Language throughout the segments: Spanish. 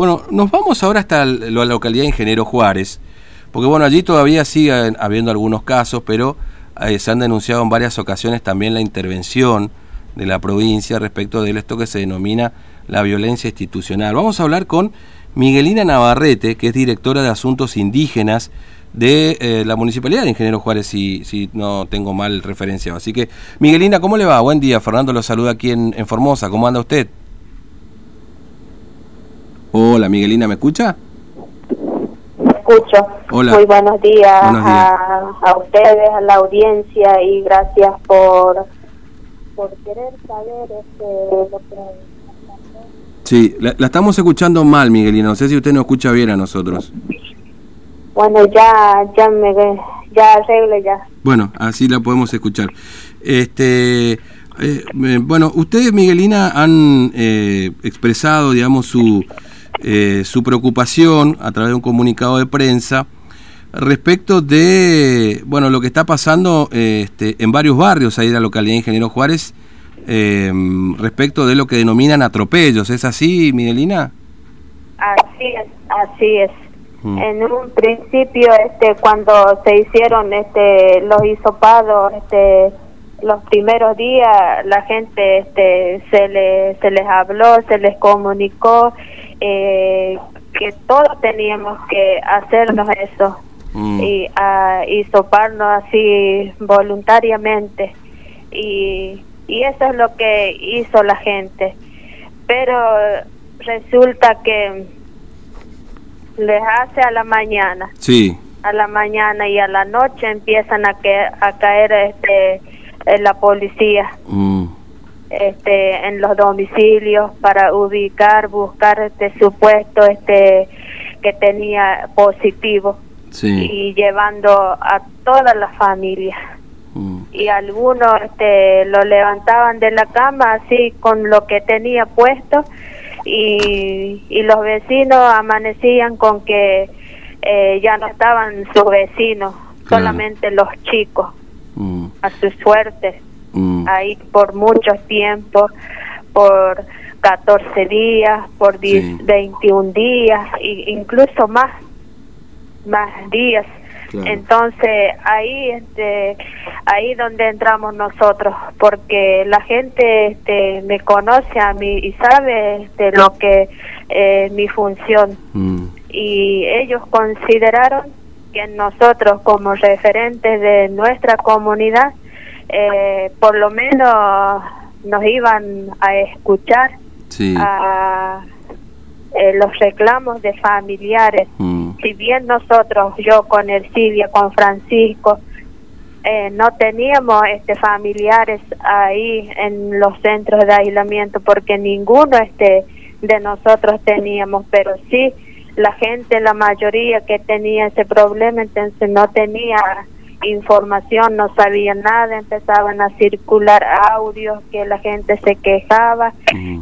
Bueno, nos vamos ahora hasta la localidad de Ingeniero Juárez, porque bueno, allí todavía sigue habiendo algunos casos, pero eh, se han denunciado en varias ocasiones también la intervención de la provincia respecto de esto que se denomina la violencia institucional. Vamos a hablar con Miguelina Navarrete, que es directora de Asuntos Indígenas de eh, la Municipalidad de Ingeniero Juárez, si, si no tengo mal referencia. Así que, Miguelina, ¿cómo le va? Buen día. Fernando lo saluda aquí en Formosa. ¿Cómo anda usted? Hola, Miguelina, ¿me escucha? Me escucho. Hola. Muy buenos días, A, ustedes, a la audiencia y gracias por, por querer saber este, lo que... Sí, la, estamos escuchando mal, Miguelina. No sé si usted nos escucha bien a nosotros. Bueno, ya, ya me, ya arregle ya. Bueno, así la podemos escuchar. Este, eh, bueno, ustedes, Miguelina, han eh, expresado, digamos, su eh, su preocupación a través de un comunicado de prensa respecto de bueno lo que está pasando este, en varios barrios ahí de la localidad de Ingeniero Juárez eh, respecto de lo que denominan atropellos. ¿Es así, Miguelina? Así es, así es. Mm. En un principio, este, cuando se hicieron este, los hisopados, este, los primeros días, la gente este, se, le, se les habló, se les comunicó eh, que todos teníamos que hacernos eso mm. y, a, y soparnos así voluntariamente. Y, y eso es lo que hizo la gente. Pero resulta que les hace a la mañana. Sí. A la mañana y a la noche empiezan a que a caer este la policía. Mm este, en los domicilios para ubicar, buscar este supuesto este que tenía positivo y llevando a toda la familia. Mm. Y algunos este, lo levantaban de la cama así con lo que tenía puesto y, y los vecinos amanecían con que eh, ya no estaban sus vecinos, solamente los chicos, mm. a su suerte. Mm. ahí por mucho tiempo, por 14 días, por 21 días, e incluso más, más días. Entonces ahí, este, ahí donde entramos nosotros, porque la gente este, me conoce a mí y sabe este, lo que es mi función. Mm. Y ellos consideraron que nosotros como referentes de nuestra comunidad eh, por lo menos nos iban a escuchar a eh, los reclamos de familiares. Mm. Si bien nosotros, yo con el Silvia, con Francisco, eh, no teníamos este familiares ahí en los centros de aislamiento porque ninguno este de nosotros teníamos, pero sí la gente, la mayoría que tenía ese problema, entonces no tenía información, no sabían nada, empezaban a circular audios que la gente se quejaba,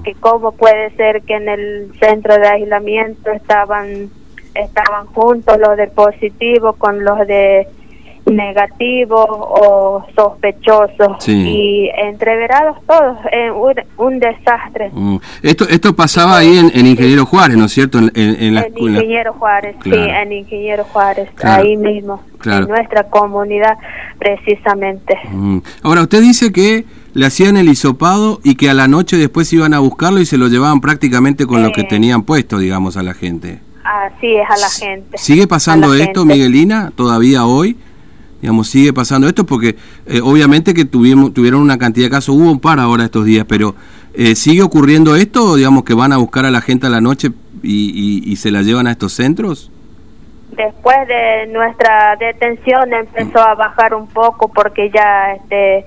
que cómo puede ser que en el centro de aislamiento estaban estaban juntos los de positivo con los de negativos o sospechosos y entreverados todos en un, desastre. Mm. Esto esto pasaba ahí en, Ingeniero Juárez, ¿no es cierto? En, en, la, Ingeniero Juárez, sí, en Ingeniero Juárez, ahí mismo, en nuestra comunidad precisamente. Mm. Ahora, usted dice que le hacían el hisopado y que a la noche después iban a buscarlo y se lo llevaban prácticamente con lo que tenían puesto, digamos, a la gente. Así es, a la gente. ¿Sigue pasando esto, Miguelina, todavía hoy? Digamos, sigue pasando esto porque eh, obviamente que tuvimos, tuvieron una cantidad de casos, hubo un par ahora estos días, pero eh, ¿sigue ocurriendo esto, digamos, que van a buscar a la gente a la noche y, y, se la llevan a estos centros? Después de nuestra detención empezó a bajar un poco porque ya este,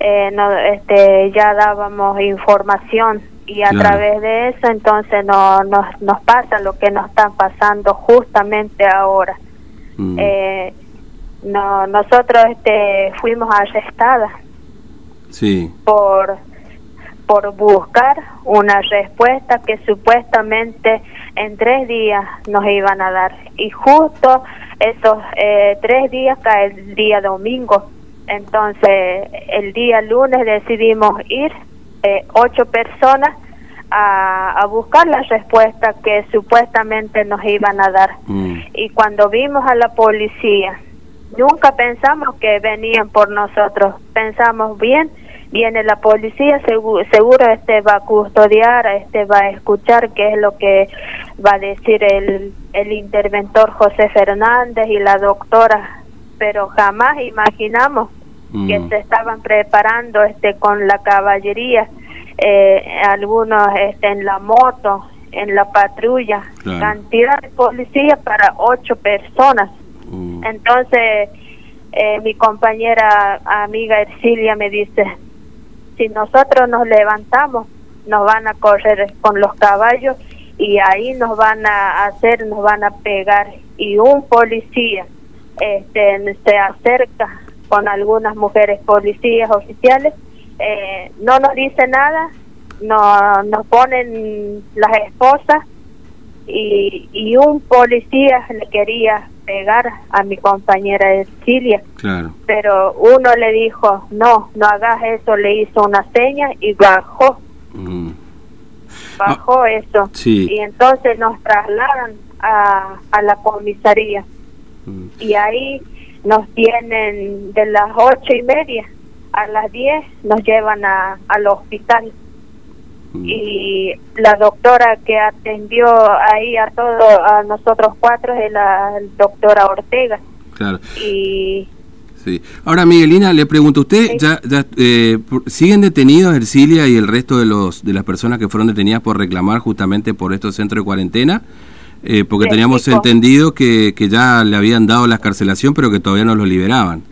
eh, no, este ya dábamos información y a través de eso entonces no, nos, nos pasa lo que nos está pasando justamente ahora. Mm. Eh, no nosotros este fuimos arrestadas sí por por buscar una respuesta que supuestamente en tres días nos iban a dar y justo esos eh, tres días cae el día domingo entonces el día lunes decidimos ir eh, ocho personas a, buscar la respuesta que supuestamente nos iban a dar. Mm. Y cuando vimos a la policía, nunca pensamos que venían por nosotros, pensamos bien, viene la policía, seguro, seguro este va a custodiar, este va a escuchar qué es lo que va a decir el, el interventor José Fernández y la doctora, pero jamás imaginamos que mm. se estaban preparando este con la caballería eh, algunos este, en la moto, en la patrulla, cantidad de policías para ocho personas. Mm. Entonces, eh, mi compañera amiga Ercilia me dice, si nosotros nos levantamos, nos van a correr con los caballos y ahí nos van a hacer, nos van a pegar. Y un policía este, se acerca con algunas mujeres policías oficiales eh, no nos dice nada, no, nos ponen las esposas y, y un policía le quería a mi compañera Ercilia. Claro. Pero uno le dijo, no, no hagas eso, le hizo una seña y bajó. Mm. Bajó ah, eso. Y entonces nos trasladan a, a la comisaría. Mm. Y ahí nos tienen de las ocho y media a las 10 nos llevan a, al hospital. Y la doctora que atendió ahí a todos a nosotros cuatro es la doctora Ortega claro y Sí. Ahora, Miguelina, le pregunto, ¿usted ya, eh, siguen detenidos Ercilia y el resto de los de las personas que fueron detenidas por reclamar justamente por estos centros de cuarentena? Eh, porque teníamos entendido que, que ya le habían dado la escarcelación, pero que todavía no los liberaban.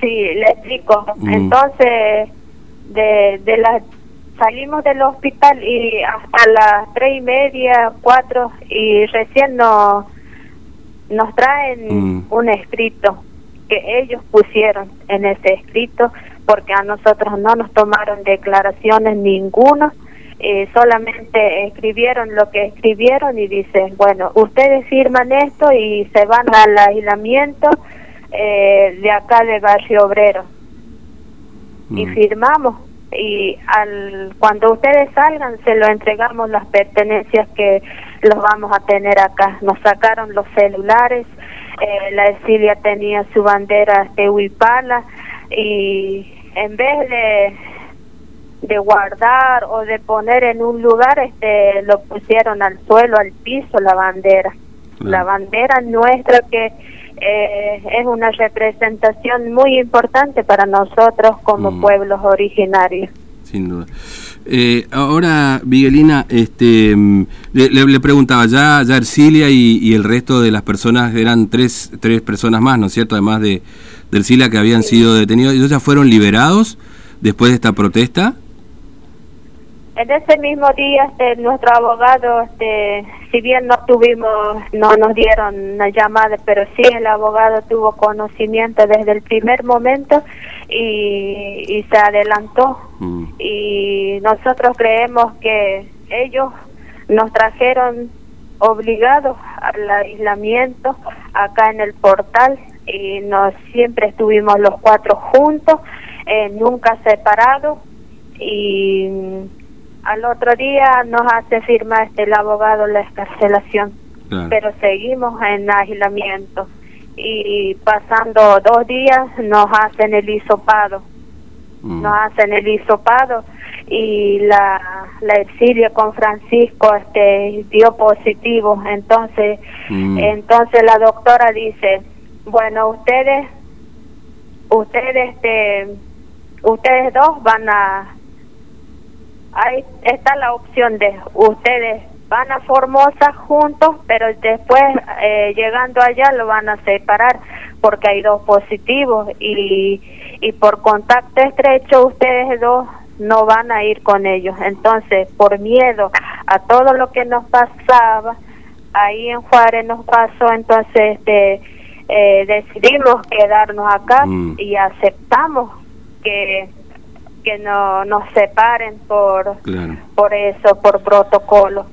Sí, le explico. Mm. Entonces, de, de la, salimos del hospital y hasta las tres y media, cuatro, y recién nos, nos traen mm. un escrito que ellos pusieron en ese escrito, porque a nosotros no nos tomaron declaraciones ninguno, eh, solamente escribieron lo que escribieron y dicen, bueno, ustedes firman esto y se van al aislamiento eh, de acá de Barrio Obrero. Y mm. firmamos. Y al cuando ustedes salgan, se lo entregamos las pertenencias que los vamos a tener acá. Nos sacaron los celulares. Eh, la Esilia tenía su bandera de Huipala y en vez de de guardar o de poner en un lugar este lo pusieron al suelo al piso la bandera la bandera nuestra que eh, es una representación muy importante para nosotros como mm. pueblos originarios. Sin duda. Eh, ahora, Miguelina, este, mm, le, preguntaba, ya, ya Ercilia y, el resto de las personas, eran tres, tres personas más, ¿no es cierto? Además de, de Ercilia que habían sido detenidos, ¿ellos ya fueron liberados después de esta protesta? En ese mismo día, este, nuestro abogado, este, si bien no tuvimos, no nos dieron una llamada, pero sí el abogado tuvo conocimiento desde el primer momento y, se adelantó. Mm. Y nosotros creemos que ellos nos trajeron obligados al aislamiento acá en el portal y nos siempre estuvimos los cuatro juntos, eh, nunca separados y al otro día nos hace firmar este, el abogado la escarcelación, pero seguimos en aislamiento. Y pasando dos días nos hacen el hisopado, mm. nos hacen el hisopado y la la exilio con Francisco este dio positivo, entonces mm. entonces la doctora dice, bueno ustedes ustedes este ustedes dos van a ahí está la opción de ustedes van a Formosa juntos, pero después eh, llegando allá lo van a separar porque hay dos positivos y, y por contacto estrecho ustedes dos no van a ir con ellos. Entonces, por miedo a todo lo que nos pasaba, ahí en Juárez nos pasó, entonces este, eh, decidimos quedarnos acá mm. y aceptamos que que no nos separen por por eso por protocolo.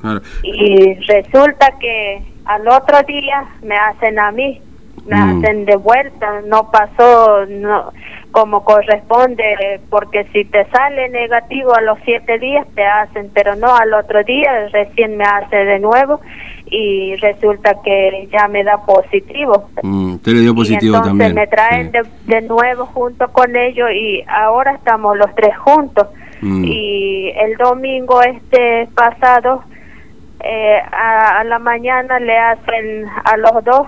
Y resulta que al otro día me hacen a mí me mm. hacen de vuelta, no pasó no como corresponde, porque si te sale negativo a los siete días te hacen, pero no al otro día recién me hace de nuevo y resulta que ya me da positivo. Mm, le dio positivo y entonces me traen de, nuevo junto con ellos y ahora estamos los tres juntos. Mm. Y el domingo este pasado, eh, a la mañana le hacen a los dos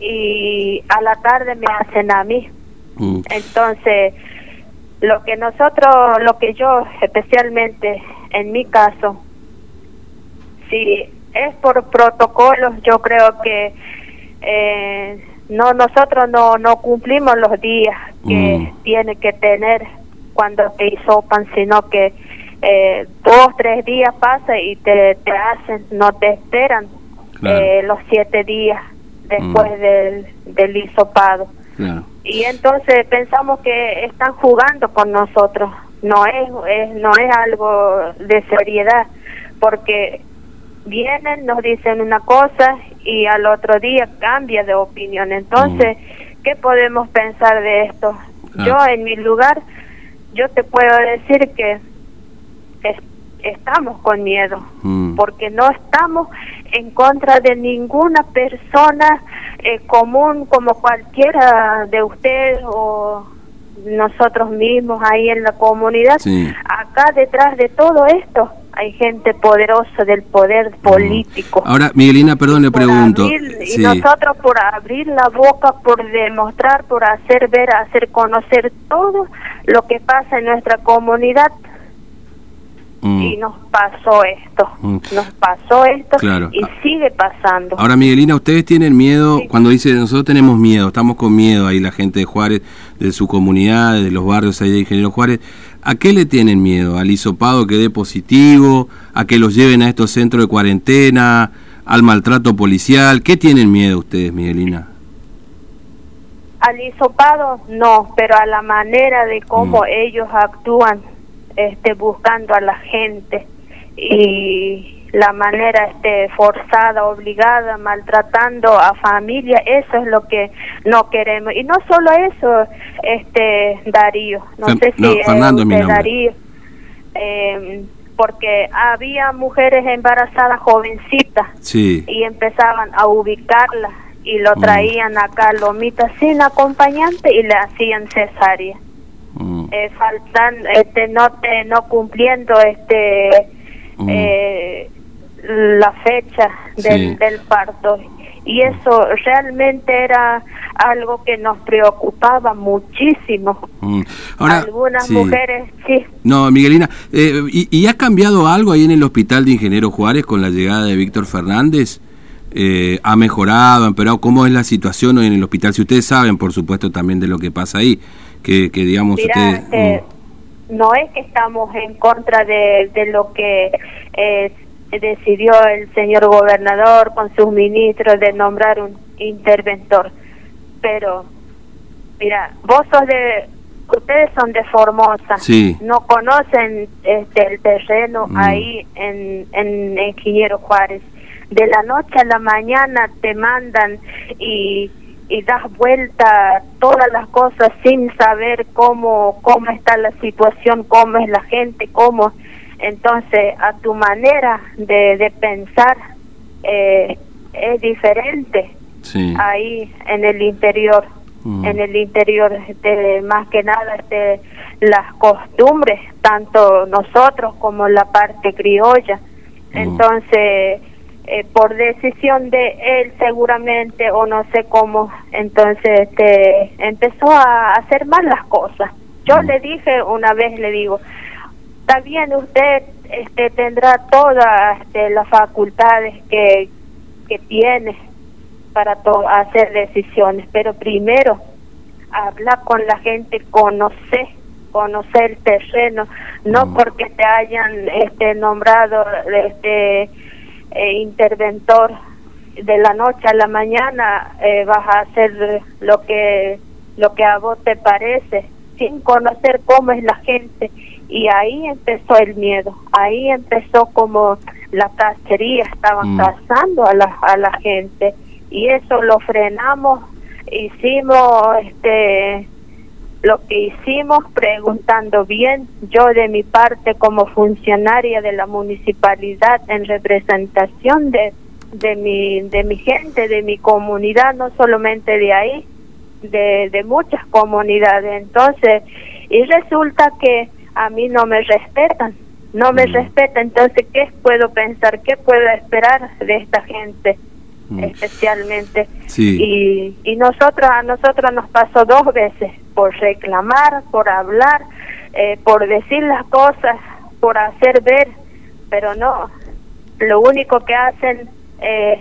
y a la tarde me hacen a mí. Mm. Entonces, lo que nosotros, lo que yo especialmente en mi caso, si es por protocolos, yo creo que eh, no nosotros no, no cumplimos los días que mm. tiene que tener cuando te hisopan, sino que eh, dos, tres días pasa y te, te hacen, no te esperan eh, los siete días después mm. del, del hisopado. Y entonces pensamos que están jugando con nosotros. No es, es, no es algo de seriedad, porque vienen, nos dicen una cosa y al otro día cambia de opinión. Entonces, mm. ¿qué podemos pensar de esto? Yo en mi lugar, yo te puedo decir que estamos con miedo, mm. porque no estamos en contra de ninguna persona eh, común como cualquiera de ustedes o nosotros mismos ahí en la comunidad. Acá detrás de todo esto hay gente poderosa del poder mm. político. Ahora, Miguelina, perdón, le pregunto. Y nosotros por abrir la boca, por demostrar, por hacer ver, hacer conocer todo lo que pasa en nuestra comunidad, Mm. Y nos pasó esto, mm. nos pasó esto y sigue pasando. Ahora, Miguelina, ustedes tienen miedo, cuando dice nosotros tenemos miedo, estamos con miedo ahí la gente de Juárez, de su comunidad, de los barrios ahí de Ingeniero Juárez, ¿a qué le tienen miedo? ¿Al hisopado que dé positivo? ¿A que los lleven a estos centros de cuarentena? ¿Al maltrato policial? ¿Qué tienen miedo ustedes, Miguelina? Al hisopado no, pero a la manera de cómo mm. ellos actúan este, buscando a la gente y la manera este, forzada, obligada, maltratando a familia, eso es lo que no queremos. Y no solo eso, este Darío, no sé si Fernando Darío, eh, porque había mujeres embarazadas jovencitas y empezaban a ubicarlas y lo mm. traían acá lomita sin acompañante y le hacían cesárea. Mm. eh, faltan este no te, no cumpliendo este mm. eh, la fecha del, del parto y eso realmente era algo que nos preocupaba muchísimo. Mm. Algunas mujeres, sí. No, Miguelina, eh, ¿y, ¿y, ha cambiado algo ahí en el hospital de Ingeniero Juárez con la llegada de Víctor Fernández? Eh, ¿Ha mejorado, ha empeorado? ¿Cómo es la situación hoy en el hospital? Si ustedes saben, por supuesto, también de lo que pasa ahí que, digamos este, mm. no es que estamos en contra de, de lo que eh, decidió el señor gobernador con sus ministros de nombrar un interventor. Pero mira vos sos de ustedes son de Formosa. No conocen este el terreno mm. ahí en en Ingeniero Juárez. De la noche a la mañana te mandan y y das vuelta todas las cosas sin saber cómo cómo está la situación, cómo es la gente, cómo entonces a tu manera de, de pensar eh, es diferente ahí en el interior, mm. en el interior de más que nada de las costumbres, tanto nosotros como la parte criolla. Mm. Entonces eh, por decisión de él seguramente o no sé cómo entonces este empezó a hacer mal las cosas yo mm. le dije una vez le digo está bien usted este tendrá todas este, las facultades que que tiene para hacer decisiones pero primero hablar con la gente conocer conocer el terreno no mm. porque te hayan este nombrado este eh, interventor de la noche a la mañana eh, vas a hacer lo que lo que a vos te parece sin conocer cómo es la gente y ahí empezó el miedo ahí empezó como la cacería estaban mm. cazando a la a la gente y eso lo frenamos, hicimos este lo que hicimos preguntando bien, yo de mi parte como funcionaria de la municipalidad en representación de, de, mi, de mi gente, de mi comunidad, no solamente de ahí, de, de muchas comunidades. Entonces, y resulta que a mí no me respetan, no me mm. respetan, entonces, ¿qué puedo pensar? ¿Qué puedo esperar de esta gente? Mm. especialmente y, y nosotros a nosotros nos pasó dos veces por reclamar por hablar eh, por decir las cosas por hacer ver pero no lo único que hacen es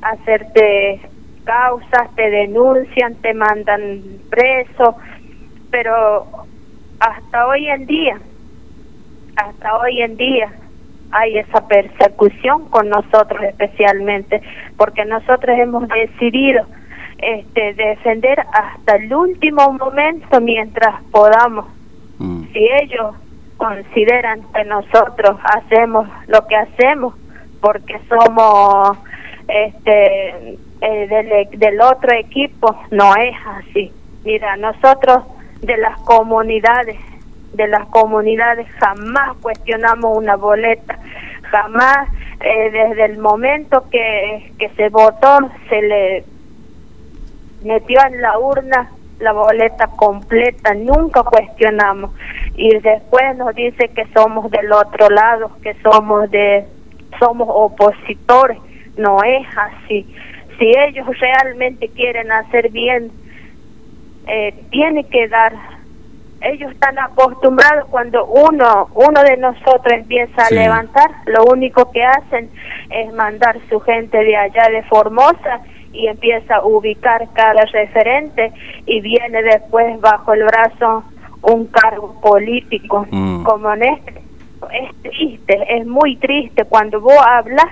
hacerte causas te denuncian te mandan preso pero hasta hoy en día hasta hoy en día hay esa persecución con nosotros especialmente, porque nosotros hemos decidido este, defender hasta el último momento mientras podamos. Mm. Si ellos consideran que nosotros hacemos lo que hacemos porque somos este eh, del, del otro equipo, no es así. Mira, nosotros de las comunidades de las comunidades. Jamás cuestionamos una boleta, jamás eh, desde el momento que, que se votó se le metió en la urna la boleta completa, nunca cuestionamos. Y después nos dice que somos del otro lado, que somos de somos opositores, no es así. Si ellos realmente quieren hacer bien, eh, tiene que dar. Ellos están acostumbrados cuando uno uno de nosotros empieza a levantar, lo único que hacen es mandar su gente de allá de Formosa y empieza a ubicar cada referente y viene después bajo el brazo un cargo político. Mm. como en este es triste, es muy triste cuando vos hablas,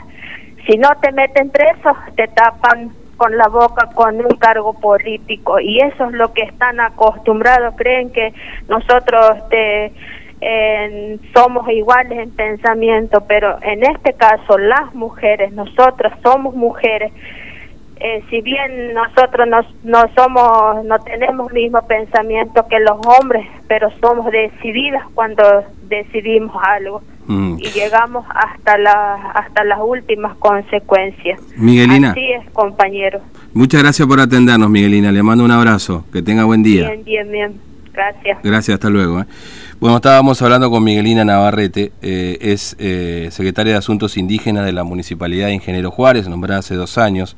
si no te meten preso, te tapan con la boca con un cargo político. Y eso es lo que están acostumbrados, creen que nosotros este, somos iguales en pensamiento, pero en este caso las mujeres, nosotros somos mujeres, eh, si bien nosotros no, no somos, no tenemos mismo pensamiento que los hombres, pero somos decididas cuando decidimos algo mm. y llegamos hasta la, hasta las últimas consecuencias. Miguelina. Así es, compañero. Muchas gracias por atendernos, Miguelina. Le mando un abrazo. Que tenga buen día. Bien, bien, bien. Gracias. Gracias, hasta luego. ¿eh? Bueno, estábamos hablando con Miguelina Navarrete, eh, es secretaria de Asuntos Indígenas de la Municipalidad de Ingeniero Juárez, nombrada hace dos años.